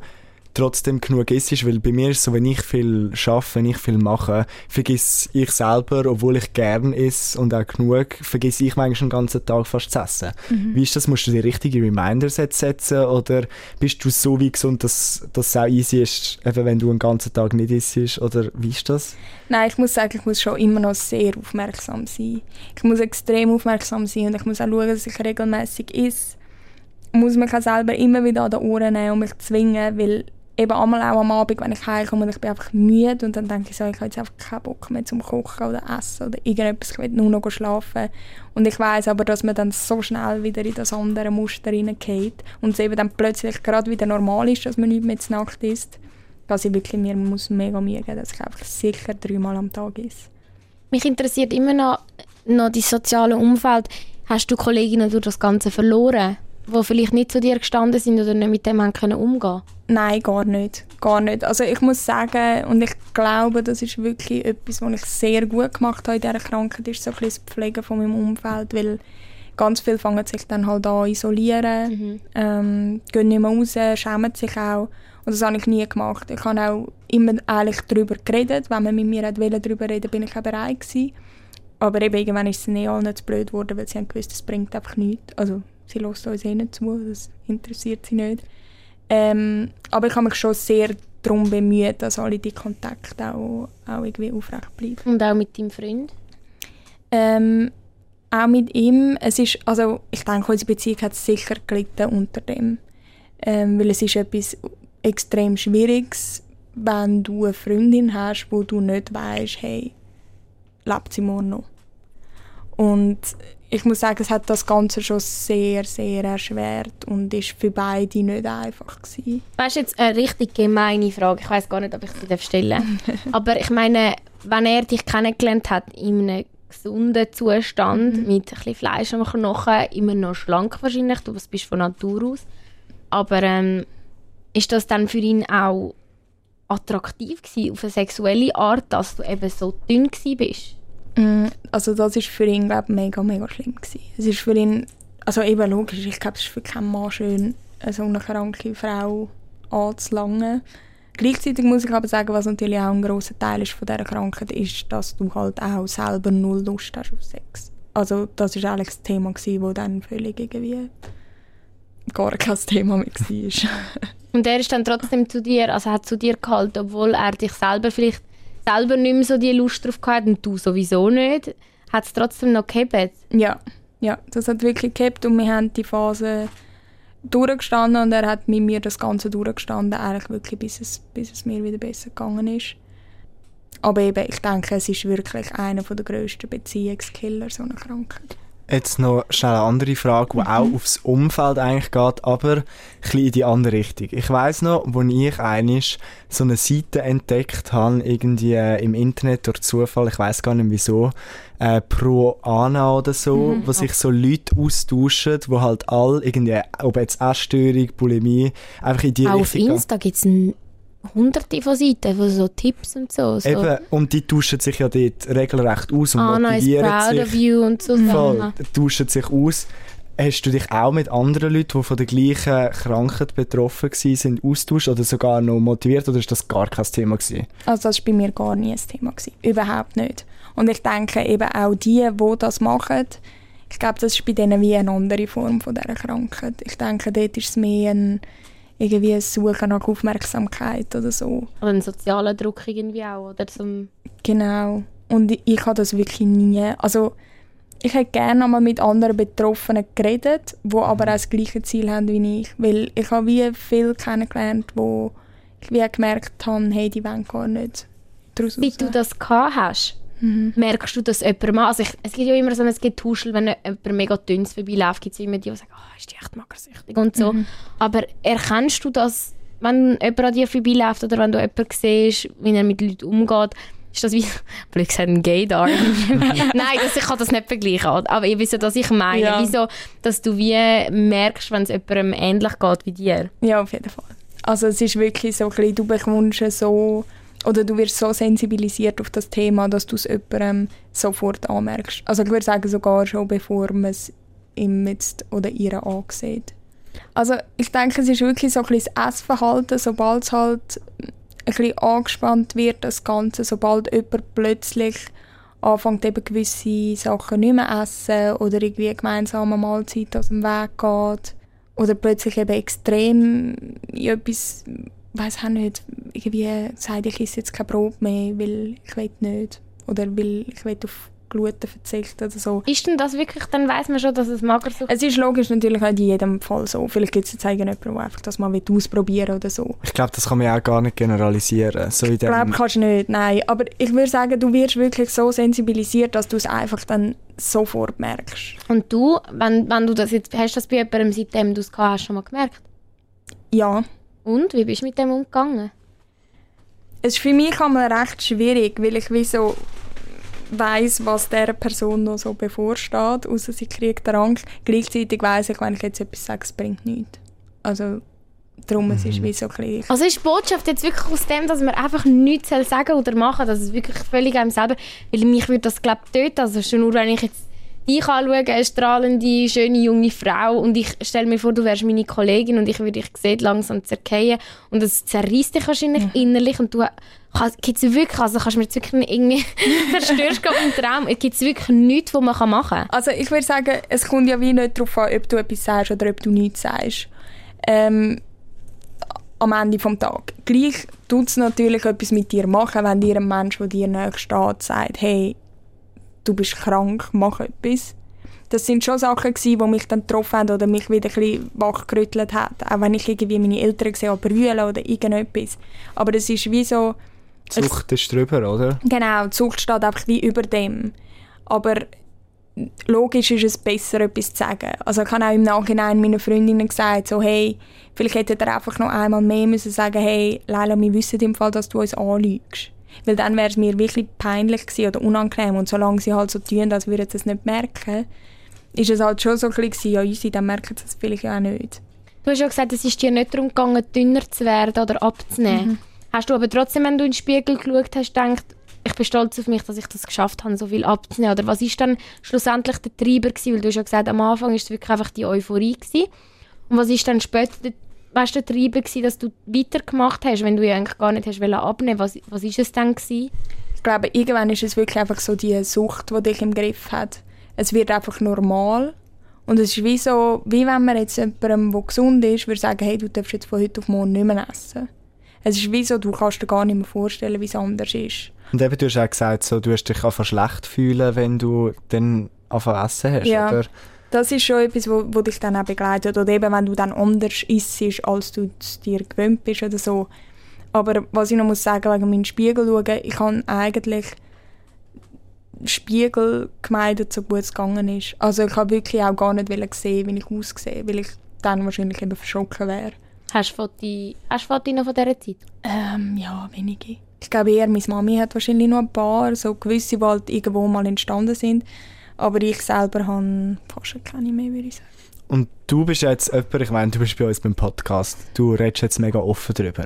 trotzdem genug isst, weil bei mir ist es so, wenn ich viel schaffe, wenn ich viel mache, vergiss ich selber, obwohl ich gern esse und auch genug, vergiss ich manchmal den ganzen Tag fast zu essen. Mhm. Wie ist das? Musst du dir richtige Reminders setzen oder bist du so wie gesund, dass das auch easy ist, eben wenn du einen ganzen Tag nicht isst oder wie ist das? Nein, ich muss sagen, ich muss schon immer noch sehr aufmerksam sein. Ich muss extrem aufmerksam sein und ich muss auch schauen, dass ich regelmäßig esse muss mich auch selber immer wieder an die Ohren nehmen und mich zwingen, weil eben einmal auch am Abend, wenn ich heimkomme und ich bin einfach müde und dann denke ich so, ich habe jetzt einfach keinen Bock mehr zum Kochen oder Essen oder irgendetwas, ich will nur noch schlafen. Und ich weiß aber, dass man dann so schnell wieder in das andere Muster hineingeht und es eben dann plötzlich gerade wieder normal ist, dass man nicht mehr zur Nacht isst, dass ich wirklich mir muss mega Mühe geben dass ich einfach sicher dreimal am Tag esse. Mich interessiert immer noch, noch das soziale Umfeld. Hast du Kolleginnen durch das Ganze verloren? Die vielleicht nicht zu dir gestanden sind oder nicht mit dem haben können umgehen Nein, gar nicht. Gar nicht. Also ich muss sagen, und ich glaube, das ist wirklich etwas, was ich sehr gut gemacht habe in dieser Krankheit, ist so ein bisschen das Pflegen von meinem Umfeld, weil Ganz viele fangen sich dann halt an isolieren, mhm. ähm, gehen nicht mehr raus, schämen sich auch. Und das habe ich nie gemacht. Ich habe auch immer ehrlich darüber geredet. Wenn man mit mir darüber reden bin ich auch bereit gewesen. Aber eben irgendwann ist es nicht allen zu blöd geworden, weil sie haben gewusst, das bringt einfach nichts. Also sie lässt uns eh nicht zu, das interessiert sie nicht. Ähm, aber ich habe mich schon sehr darum bemüht, dass alle die Kontakte auch, auch irgendwie aufrecht bleiben. Und auch mit deinem Freund? Ähm, auch mit ihm. Es ist, also ich denke, unsere Beziehung hat sicher gelitten unter dem. Ähm, weil es ist etwas extrem Schwieriges, wenn du eine Freundin hast, wo du nicht weißt, hey, lebt sie morgen noch? Und ich muss sagen, es hat das Ganze schon sehr, sehr erschwert und ist für beide nicht einfach gewesen. Weißt du jetzt eine richtig gemeine Frage? Ich weiß gar nicht, ob ich sie stellen darf. Aber ich meine, wenn er dich kennengelernt hat in einem gesunden Zustand mhm. mit ein bisschen Fleisch am Knochen, immer noch schlank wahrscheinlich, du bist von Natur aus. Aber ähm, ist das dann für ihn auch attraktiv gewesen, auf eine sexuelle Art, dass du eben so dünn bist? Mm, also das ist für ihn glaube mega mega schlimm gewesen. Es ist für ihn also eben logisch ich glaube es ist für keinen Mann schön so eine kranke Frau anzulangen gleichzeitig muss ich aber sagen was natürlich auch ein großer Teil ist von dieser Krankheit ist dass du halt auch selber null Lust hast auf Sex also das ist eigentlich das Thema gewesen, wo dann völlig irgendwie gar kein Thema mehr war. und er ist dann trotzdem zu dir also hat zu dir gehalten obwohl er dich selber vielleicht selber nicht mehr so die Lust drauf gehabt und du sowieso nicht, hat es trotzdem noch gehabt? Ja, ja, das hat wirklich gehabt und wir haben die Phase durchgestanden und er hat mit mir das Ganze durchgestanden, eigentlich wirklich bis es, bis es mir wieder besser gegangen ist. Aber eben, ich denke, es ist wirklich einer der grössten Beziehungskiller, so eine Krankheit. Jetzt noch schnell eine andere Frage, die mhm. auch aufs Umfeld eigentlich geht, aber ein bisschen in die andere Richtung. Ich weiss noch, als ich einig so eine Seite entdeckt habe, irgendwie äh, im Internet durch Zufall, ich weiß gar nicht wieso, äh, Pro Ana oder so, mhm. wo sich so Leute austauschen, wo halt alle irgendwie, ob jetzt Essstörung, Bulimie, einfach in die auch Richtung... Auf Insta gibt es hunderte von Seiten, wo so Tipps und so, so. Eben, und die tauschen sich ja dort regelrecht aus und ah, motivieren nice, proud sich. Of you und so voll, tauschen sich aus. Hast du dich auch mit anderen Leuten, die von der gleichen Krankheit betroffen waren, austauscht oder sogar noch motiviert oder ist das gar kein Thema gewesen? Also das war bei mir gar nie ein Thema. Gewesen. Überhaupt nicht. Und ich denke eben auch die, die das machen, ich glaube, das ist bei denen wie eine andere Form von dieser Krankheit. Ich denke, dort ist es mehr ein irgendwie Suchen nach Aufmerksamkeit oder so. Oder einen sozialen Druck irgendwie auch, oder zum... Genau. Und ich, ich habe das wirklich nie... Also, ich hätte gerne einmal mit anderen Betroffenen geredet, die aber auch das gleiche Ziel haben wie ich. Weil ich habe wie viel kennengelernt, wo ich wie gemerkt habe, hey, die wollen gar nicht daraus Wie du das gehabt hast, mhm. merkst du das jemandem an? Also ich, es gibt ja immer so ein Getuschel, wenn jemand mega dünn vorbeiläuft, gibt es immer die, die sagen, oh, ist die echt magersüchtig und so. Mhm. Aber erkennst du das, wenn jemand an dir vorbeiläuft oder wenn du jemanden siehst, wie er mit Leuten umgeht, ist das wie, blöd gesagt, ein Gaydar? Nein, das, ich kann das nicht vergleichen. Aber ihr wisst ja, was ich meine. Ja. Wieso, dass du wie merkst, wenn es jemandem ähnlich geht wie dir? Ja, auf jeden Fall. Also es ist wirklich so ein bisschen, du bekommst so oder du wirst so sensibilisiert auf das Thema, dass du es jemandem sofort anmerkst. Also ich würde sagen, sogar schon bevor man es ihm jetzt oder ihr ansieht. Also ich denke, es ist wirklich so ein bisschen das Essverhalten, sobald es halt ein bisschen angespannt wird, das Ganze, sobald jemand plötzlich anfängt eben gewisse Sachen nicht mehr essen oder irgendwie gemeinsame Mahlzeit aus dem Weg geht oder plötzlich eben extrem in etwas weiß auch nicht, irgendwie sagt, ich esse jetzt kein Brot mehr, weil ich will nicht. Oder weil ich will auf Gluten verzichten oder so. Ist denn das wirklich, dann weiß man schon, dass es Magersucht ist? Es ist logisch natürlich auch in jedem Fall so. Vielleicht gibt es jetzt jemanden, der einfach das mal ausprobieren oder so. Ich glaube, das kann man auch gar nicht generalisieren. So ich glaube, kannst du nicht, nein. Aber ich würde sagen, du wirst wirklich so sensibilisiert, dass du es einfach dann sofort merkst. Und du, wenn, wenn du das jetzt, hast du das bei jemandem, seitdem du es gehabt hast, schon mal gemerkt? Ja. Und, wie bist du mit dem umgegangen? Es ist für mich einmal recht schwierig, weil ich wie so weiss, was dieser Person noch so bevorsteht, außer sie kriegt den Angst. Gleichzeitig weiss ich, wenn ich jetzt etwas sage, es bringt nichts. Also darum mhm. es ist wie so klein. Also ist die Botschaft jetzt wirklich aus dem, dass man einfach nichts sagen oder machen, dass es wirklich völlig einem selber, weil mich würde das glaube ich töten, also schon nur wenn ich jetzt dich anschauen, eine strahlende, schöne, junge Frau und ich stelle mir vor, du wärst meine Kollegin und ich würde dich sehen, langsam zerkehren und das zerreißt dich wahrscheinlich mhm. innerlich und du gibt es wirklich, also kannst du mir jetzt wirklich irgendwie verstörst im Traum, gibt es wirklich nichts, was man machen kann? Also ich würde sagen, es kommt ja wie nicht darauf an, ob du etwas sagst oder ob du nichts sagst. Ähm, am Ende des Tages. Gleich tut es natürlich etwas mit dir machen, wenn dir ein Mensch, der dir nahe steht, sagt, hey, du bist krank, mach etwas. Das sind schon Sachen gewesen, die mich dann getroffen haben oder mich wieder ein bisschen wachgerüttelt haben. Auch wenn ich irgendwie meine Eltern gesehen habe, brüllen oder irgendetwas. Aber das ist wie so... Die Zucht ist drüber, oder? Genau, die Zucht steht einfach wie über dem. Aber logisch ist es besser, etwas zu sagen. Also ich habe auch im Nachhinein meinen Freundinnen gesagt, so hey, vielleicht hätte er einfach noch einmal mehr müssen sagen, hey, Leila, wir wissen im Fall, dass du uns anlügst. Weil dann wäre es mir wirklich peinlich gewesen oder unangenehm und solange sie halt so tun, als würden sie es nicht merken, ist es halt schon so ein bisschen, ja, easy, dann merken sie es vielleicht auch nicht. Du hast ja gesagt, es ist dir nicht darum gegangen, dünner zu werden oder abzunehmen. Mhm. Hast du aber trotzdem, wenn du in den Spiegel geschaut hast, gedacht, ich bin stolz auf mich, dass ich das geschafft habe, so viel abzunehmen? Oder was ist dann schlussendlich der Treiber gewesen? Weil du hast ja gesagt, am Anfang war es wirklich einfach die Euphorie gewesen. Und was ist dann später der, weißt, der Treiber gewesen, dass du weitergemacht hast, wenn du ja eigentlich gar nicht hast abnehmen Was, was ist es dann gewesen? Ich glaube, irgendwann ist es wirklich einfach so die Sucht, die dich im Griff hat. Es wird einfach normal. Und es ist wie so, wie wenn man jetzt jemandem, der gesund ist, würde sagen, hey, du darfst jetzt von heute auf morgen nicht mehr essen. Es ist wie so, du kannst dir gar nicht mehr vorstellen, wie es anders ist. Und eben, du hast auch gesagt, so, du hast dich einfach schlecht fühlen, wenn du dann anfangen essen hast, ja. oder? Das ist schon etwas, wo, wo dich dann auch begleitet. Oder eben, wenn du dann anders isst, als du es dir gewöhnt bist oder so. Aber was ich noch muss sagen, wegen meinem Spiegel schauen, ich habe eigentlich Spiegel gemeidet, so gut es gegangen ist. Also ich habe wirklich auch gar nicht sehen, wie ich aussehe, weil ich dann wahrscheinlich eben verschrocken wäre. Hast du Fotos, hast du Fotos noch von dieser Zeit? Ähm, ja, wenige. Ich glaube eher, meine Mami hat wahrscheinlich noch ein paar, so gewisse, die halt irgendwo mal entstanden sind. Aber ich selber habe fast keine mehr, würde ich sagen. Und du bist jetzt jemand, ich meine, du bist bei uns beim Podcast, du redest jetzt mega offen darüber.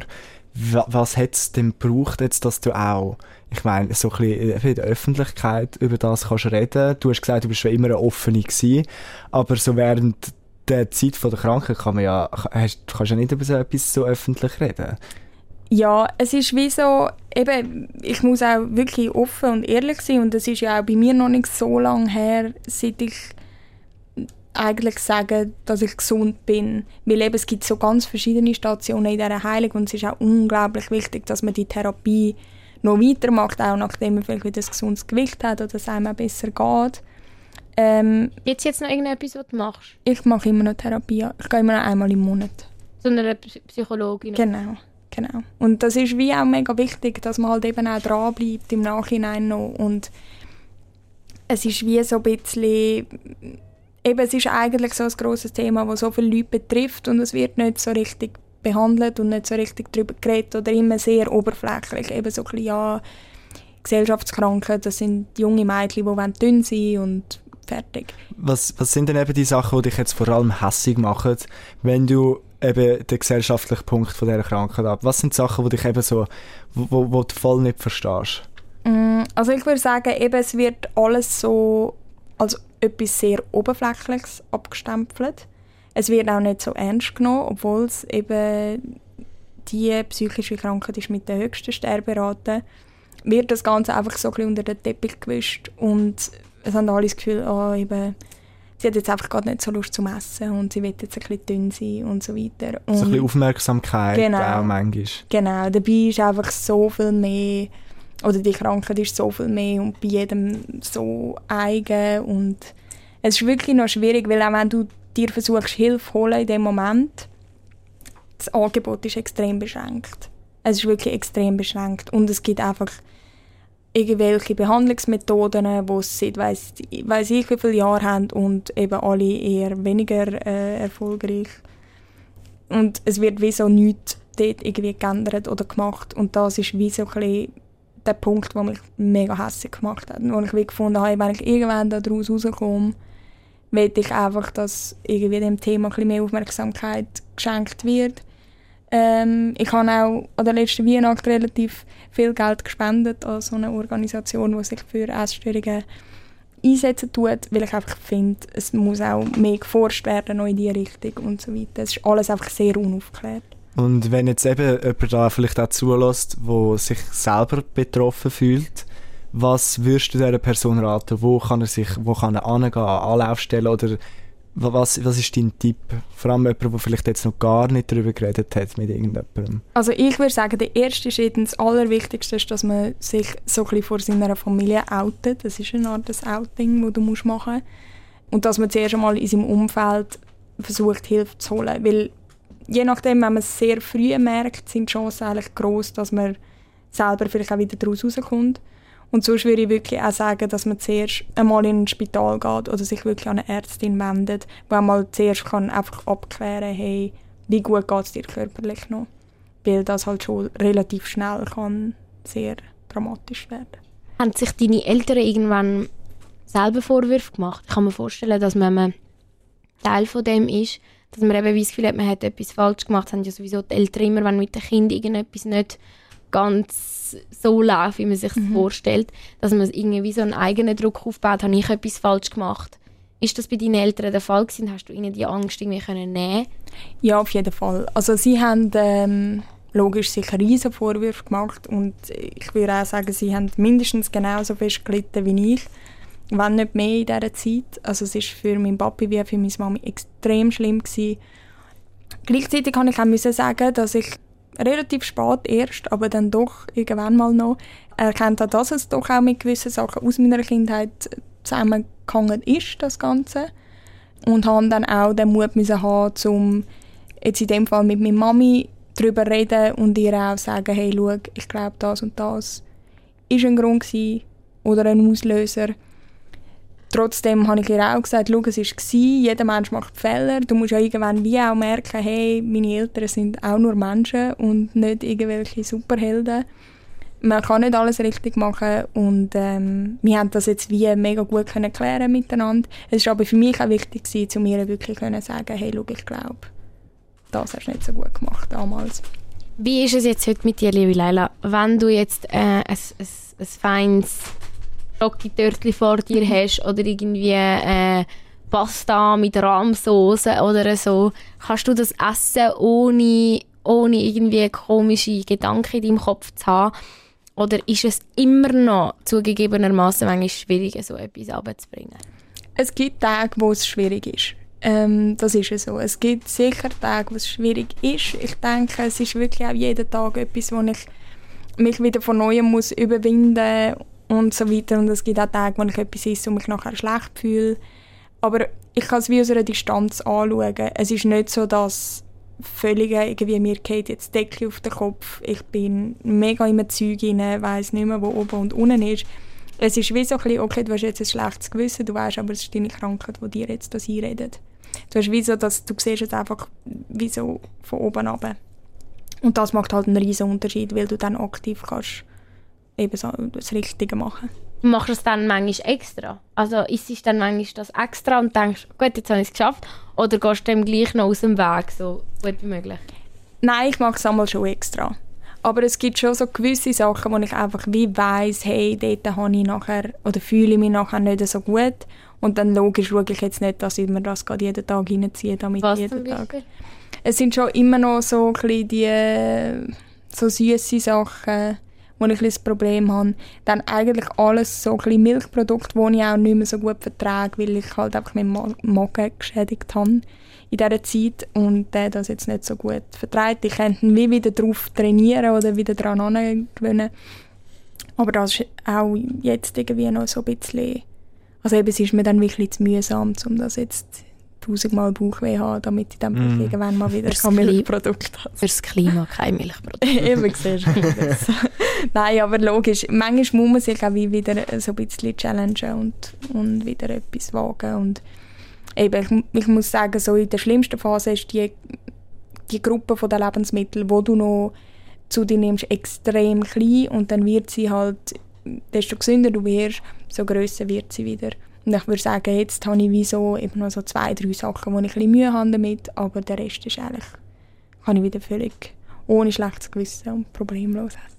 Was hat es denn gebraucht, jetzt, dass du auch, ich meine, so ein bisschen in der Öffentlichkeit über das kannst reden? Du hast gesagt, du bist schon immer eine offene gewesen, aber so während der Zeit von der Krankheit kann man ja, kannst du ja nicht über so etwas so öffentlich reden. Ja, es ist wie so, eben, ich muss auch wirklich offen und ehrlich sein und das ist ja auch bei mir noch nicht so lange her, seit ich eigentlich sage, dass ich gesund bin. Weil eben, es gibt so ganz verschiedene Stationen in dieser Heilung und es ist auch unglaublich wichtig, dass man die Therapie noch weitermacht, auch nachdem man vielleicht wieder ein gesundes Gewicht hat oder es einem auch besser geht. Ähm, Jetzt jetzt noch irgendetwas, was du machst? Ich mache immer noch Therapie. Ich gehe immer noch einmal im Monat. Zu einer Psychologin? Genau. Genau. Und das ist wie auch mega wichtig, dass man halt eben auch dranbleibt im Nachhinein noch. Und es ist wie so ein bisschen, eben es ist eigentlich so ein grosses Thema, das so viele Leute betrifft und es wird nicht so richtig behandelt und nicht so richtig darüber geredet oder immer sehr oberflächlich. Eben so ein bisschen, ja, Gesellschaftskranken, das sind junge Mädchen, die dünn sein und fertig. Was, was sind denn eben die Sachen, die dich jetzt vor allem hässig machen, wenn du eben den gesellschaftlichen Punkt von dieser Krankheit ab? Was sind Sachen, die dich eben so, wo, wo du voll nicht verstehst? Mm, also ich würde sagen, eben, es wird alles so als etwas sehr Oberflächliches abgestempelt. Es wird auch nicht so ernst genommen, obwohl es eben die psychische Krankheit ist mit der höchsten Sterberate, wird das Ganze einfach so ein bisschen unter den Teppich gewischt und es haben alle das Gefühl, oh, eben, sie hat jetzt einfach gerade nicht so Lust zum Essen und sie will jetzt ein bisschen dünn sein und so weiter. Und so ein bisschen Aufmerksamkeit genau, auch manchmal. Genau, dabei ist einfach so viel mehr, oder die Krankheit ist so viel mehr und bei jedem so eigen und es ist wirklich noch schwierig, weil auch wenn du dir versuchst, Hilfe zu holen in dem Moment, das Angebot ist extrem beschränkt. Es ist wirklich extrem beschränkt und es gibt einfach irgendwelche Behandlungsmethoden, die es seit weiss, ich wie viele Jahre haben und eben alle eher weniger äh, erfolgreich. Und es wird wie so nichts dort irgendwie geändert oder gemacht und das ist wie so der Punkt, der mich mega hässlich gemacht hat. Wo ich wie gefunden habe, wenn ich irgendwann daraus rauskomme, will ich einfach, dass irgendwie dem Thema ein bisschen mehr Aufmerksamkeit geschenkt wird ähm, ich habe auch an der letzten Weihnacht relativ viel Geld gespendet an so eine Organisation, die sich für Essstörungen einsetzen tut, weil ich einfach finde, es muss auch mehr geforscht werden in diese Richtung und so weiter. Es ist alles einfach sehr unaufgeklärt. Und wenn jetzt eben jemand da vielleicht auch zulässt, der sich selber betroffen fühlt, was würdest du dieser Person raten? Wo kann er sich, wo kann er angehen, Anlaufstellen oder was, was ist dein Tipp? Vor allem jemand, der vielleicht jetzt noch gar nicht darüber geredet hat mit irgendjemandem. Also ich würde sagen, der erste Schritt und das Allerwichtigste ist, dass man sich so ein vor seiner Familie outet. Das ist eine Art des Outing, das du machen musst. Und dass man zuerst einmal in seinem Umfeld versucht, Hilfe zu holen. Weil je nachdem, wenn man es sehr früh merkt, sind die Chancen eigentlich gross, dass man selber vielleicht auch wieder daraus rauskommt. Und sonst würde ich wirklich auch sagen, dass man zuerst einmal in ein Spital geht oder sich wirklich an eine Ärztin wendet, wo man zuerst kann einfach abklären hey, wie gut geht es dir körperlich noch. Weil das halt schon relativ schnell kann sehr dramatisch werden. Haben sich deine Eltern irgendwann selber Vorwürfe gemacht? Ich kann mir vorstellen, dass wenn man Teil von dem ist, dass man eben das Gefühl hat, man hat etwas falsch gemacht. Das haben ja sowieso die Eltern immer, wenn mit dem Kind irgendetwas nicht ganz so läuft, wie man sich mhm. vorstellt, dass man irgendwie so einen eigenen Druck aufbaut, habe ich etwas falsch gemacht. Ist das bei deinen Eltern der Fall gewesen? Hast du ihnen die Angst irgendwie können nehmen? Ja, auf jeden Fall. Also sie haben ähm, logisch sich riesen Vorwürfe gemacht und ich würde auch sagen, sie haben mindestens genauso fest gelitten wie ich, wenn nicht mehr in dieser Zeit. Also es war für meinen Papi wie für meine Mami extrem schlimm gewesen. Gleichzeitig kann ich auch sagen, dass ich relativ spät erst, aber dann doch irgendwann mal noch erkennt habe, dass es doch auch mit gewissen Sachen aus meiner Kindheit zusammengehangen ist, das Ganze. Und habe dann auch den Mut müssen haben, um jetzt in dem Fall mit meiner Mami darüber reden und ihr auch sagen, hey, schau, ich glaube, das und das ist ein Grund gewesen oder ein Auslöser. Trotzdem habe ich ihr auch gesagt, schau, es war, jeder Mensch macht Fehler. Du musst ja irgendwann wie auch merken, hey, meine Eltern sind auch nur Menschen und nicht irgendwelche Superhelden. Man kann nicht alles richtig machen und ähm, wir haben das jetzt wie mega gut können klären miteinander. Es war aber für mich auch wichtig, zu mir wirklich können sagen, hey, schau, ich glaube, das hast du nicht so gut gemacht damals. Wie ist es jetzt heute mit dir, liebe Leila? Wenn du jetzt äh, ein, ein, ein feines Schoki-Törtchen vor dir hast oder irgendwie äh, Pasta mit Rahmsoße oder so, kannst du das essen, ohne, ohne irgendwie komische Gedanken in deinem Kopf zu haben? Oder ist es immer noch zugegebenermaßen manchmal schwierig, so etwas abzubringen? Es gibt Tage, wo es schwierig ist. Ähm, das ist ja so. Es gibt sicher Tage, wo es schwierig ist. Ich denke, es ist wirklich auch jeden Tag etwas, wo ich mich wieder von Neuem muss überwinden muss und so weiter. Und es gibt auch Tage, wo ich etwas esse und mich nachher schlecht fühle. Aber ich kann es wie aus einer Distanz anschauen. Es ist nicht so, dass völlig irgendwie mir geht jetzt Deckel auf den Kopf. Ich bin mega in einem Zeug rein, weiss nicht mehr, wo oben und unten ist. Es ist wie so ein bisschen, okay, du hast jetzt ein schlechtes Gewissen, du weißt aber, es ist deine Krankheit, die dir jetzt das einredet. Du hast wie so, dass du siehst es einfach wie so von oben ab. Und das macht halt einen riesen Unterschied, weil du dann aktiv kannst eben so das Richtige machen. Machst du es dann manchmal extra? Also ist es dann manchmal das extra und denkst, gut, jetzt habe ich es geschafft? Oder gehst du dem gleich noch aus dem Weg, so gut wie möglich? Nein, ich mache es einmal schon extra. Aber es gibt schon so gewisse Sachen, wo ich einfach wie weiss, hey, dort habe ich nachher, oder fühle ich mich nachher nicht so gut. Und dann logisch schaue ich jetzt nicht, dass ich mir das gerade jeden Tag reinziehe, damit Was jeden Tag. Es sind schon immer noch so ein die so süße Sachen, wo ich ein Problem habe. Dann eigentlich alles so ein Milchprodukte, die ich auch nicht mehr so gut vertrage, weil ich halt einfach meinen Magen geschädigt habe in dieser Zeit und der das jetzt nicht so gut verträgt. Ich könnte wie wieder darauf trainieren oder wieder daran gewöhnen. Aber das ist auch jetzt irgendwie noch so ein bisschen... Also eben, es ist mir dann wirklich zu mühsam, um das jetzt tausendmal Bauchweh haben, damit ich dann mm. irgendwann mal wieder kein Milchprodukt habe. Fürs Klima kein Milchprodukt. Eben, siehst. Nein, aber logisch. Manchmal muss man sich auch wieder so ein bisschen challengen und, und wieder etwas wagen. Und eben, ich, ich muss sagen, so in der schlimmsten Phase ist die, die Gruppe der Lebensmittel, wo du noch zu dir nimmst, extrem klein und dann wird sie halt, desto gesünder du wirst, so grösser wird sie wieder. Und ich würde sagen, jetzt habe ich wie so eben noch so zwei, drei Sachen, wo ich ein bisschen Mühe habe damit, aber der Rest ist eigentlich, kann ich wieder völlig ohne schlechtes Gewissen und problemlos essen.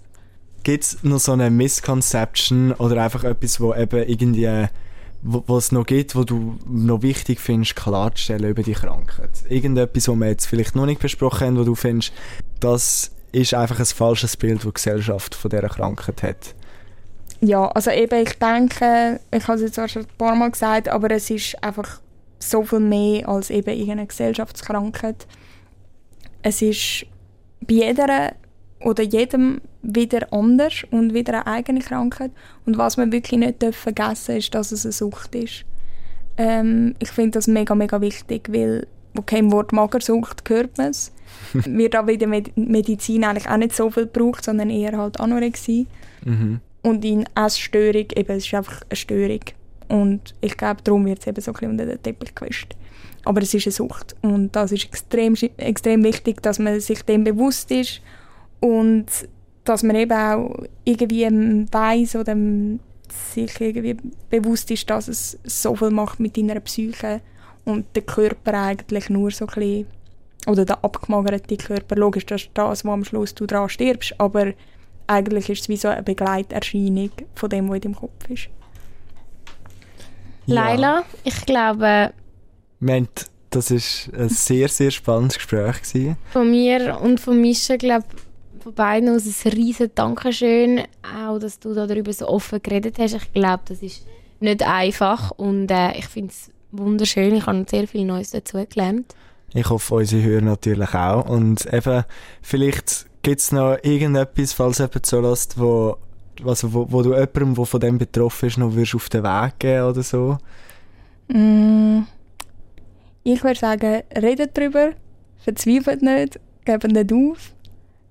Gibt es noch so eine Misconception oder einfach etwas, wo eben irgendwie was noch gibt, wo du noch wichtig findest, klarzustellen über die Krankheit? Irgendetwas, was wir jetzt vielleicht noch nicht besprochen haben, wo du findest, das ist einfach ein falsches Bild, das die Gesellschaft von dieser Krankheit hat? Ja, also eben, ich denke, ich habe es jetzt auch schon ein paar Mal gesagt, aber es ist einfach so viel mehr als eben irgendeine Gesellschaftskrankheit. Es ist bei jeder oder jedem wieder anders und wieder eine eigene Krankheit. Und was man wirklich nicht vergessen darf, ist, dass es eine Sucht ist. Ähm, ich finde das mega, mega wichtig, weil okay, im Wort Magersucht hört man es. wird auch in der Medizin eigentlich auch nicht so viel gebraucht, sondern eher halt Anorexie. Mhm. Und in Essstörung, eben, es ist einfach eine Störung. Und ich glaube, darum wird es eben so ein bisschen unter den Teppich gewischt. Aber es ist eine Sucht. Und das ist extrem, extrem wichtig, dass man sich dem bewusst ist und dass man eben auch irgendwie weiß oder sich irgendwie bewusst ist, dass es so viel macht mit deiner Psyche und der Körper eigentlich nur so ein bisschen, oder der abgemagerte Körper, logisch, das ist das, wo am Schluss du daran stirbst, aber eigentlich ist es wie so eine Begleiterscheinung von dem, was in deinem Kopf ist. Ja. Laila, ich glaube... Meint, das war ein sehr, sehr spannendes Gespräch. Gewesen. Von mir und von Mischa, glaube von beiden aus ein riesen Dankeschön, auch dass du darüber so offen geredet hast. Ich glaube, das ist nicht einfach und äh, ich finde es wunderschön. Ich habe sehr viel Neues dazu gelernt. Ich hoffe, unsere Hörer natürlich auch. Und eben, vielleicht gibt es noch irgendetwas, falls jemand so lässt, wo, also wo, wo du jemandem, der von dem betroffen ist, noch wirst auf den Weg geben oder so? Mm, ich würde sagen, redet darüber, verzweifelt nicht, gebt nicht auf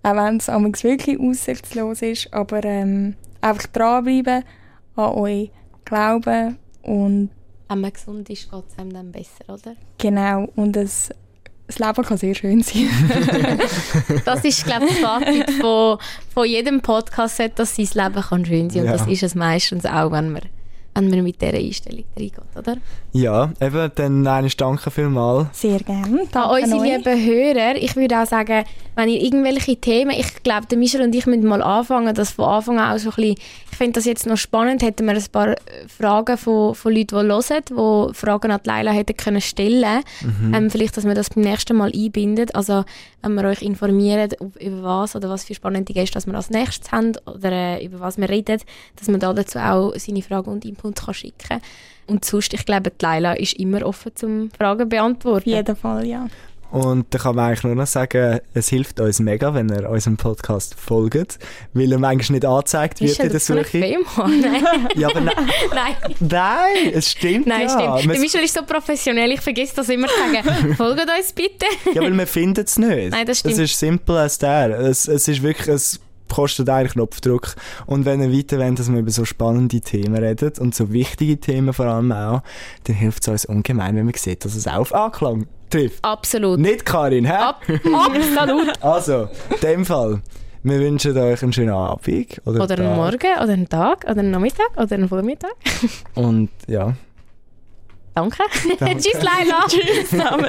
auch wenn es wirklich aussichtslos ist. Aber ähm, einfach dranbleiben, an euch glauben und... Wenn man gesund ist, geht es einem dann besser, oder? Genau, und es, das Leben kann sehr schön sein. das ist, glaube ich, das Fazit von, von jedem Podcast, dass sein Leben kann schön sein kann. Ja. Und das ist es meistens auch, wenn man wenn man mit dieser Einstellung reingeht, oder? Ja, eben, dann eine danke vielmals. Sehr gerne. An unsere lieben Hörer, ich würde auch sagen, wenn ihr irgendwelche Themen, ich glaube, der Michel und ich müssen mal anfangen, das von Anfang an auch so ein bisschen, ich finde das jetzt noch spannend, hätten wir ein paar Fragen von, von Leuten, die hören, die Fragen an die Leila hätten können stellen mhm. ähm, Vielleicht, dass wir das beim nächsten Mal einbindet, also wenn wir euch informieren, über was oder was für spannende Gäste dass wir als nächstes haben oder äh, über was wir reden, dass man da dazu auch seine Fragen und Input kann schicken kann. Und sonst, ich glaube, die Leila ist immer offen zum Fragen beantworten. Auf jeden Fall, ja. Und da kann man eigentlich nur noch sagen, es hilft uns mega, wenn ihr unserem Podcast folgt, weil er manchmal nicht angezeigt wird in der Suche. Nein. ja, aber ne nein. Nein, es stimmt Nein, ja. stimmt. Der Michel ist so professionell, ich vergesse das immer zu sagen. Folgt uns bitte. ja, weil wir finden es nicht. Nein, das stimmt. Es ist simpel als der. Es, es ist wirklich, es kostet eigentlich Knopfdruck. Und wenn ihr weiter wollt, dass wir über so spannende Themen reden und so wichtige Themen vor allem auch, dann hilft es uns ungemein, wenn man sieht, dass es auch auf Anklang trifft. Absolut. Nicht Karin, hä? Ab absolut. also, in dem Fall. Wir wünschen euch einen schönen Abend. Oder, oder einen Morgen, oder einen Tag, oder einen Nachmittag, oder einen Vormittag. Und ja. Danke. Danke. Tschüss, Leila. Tschüss, zusammen.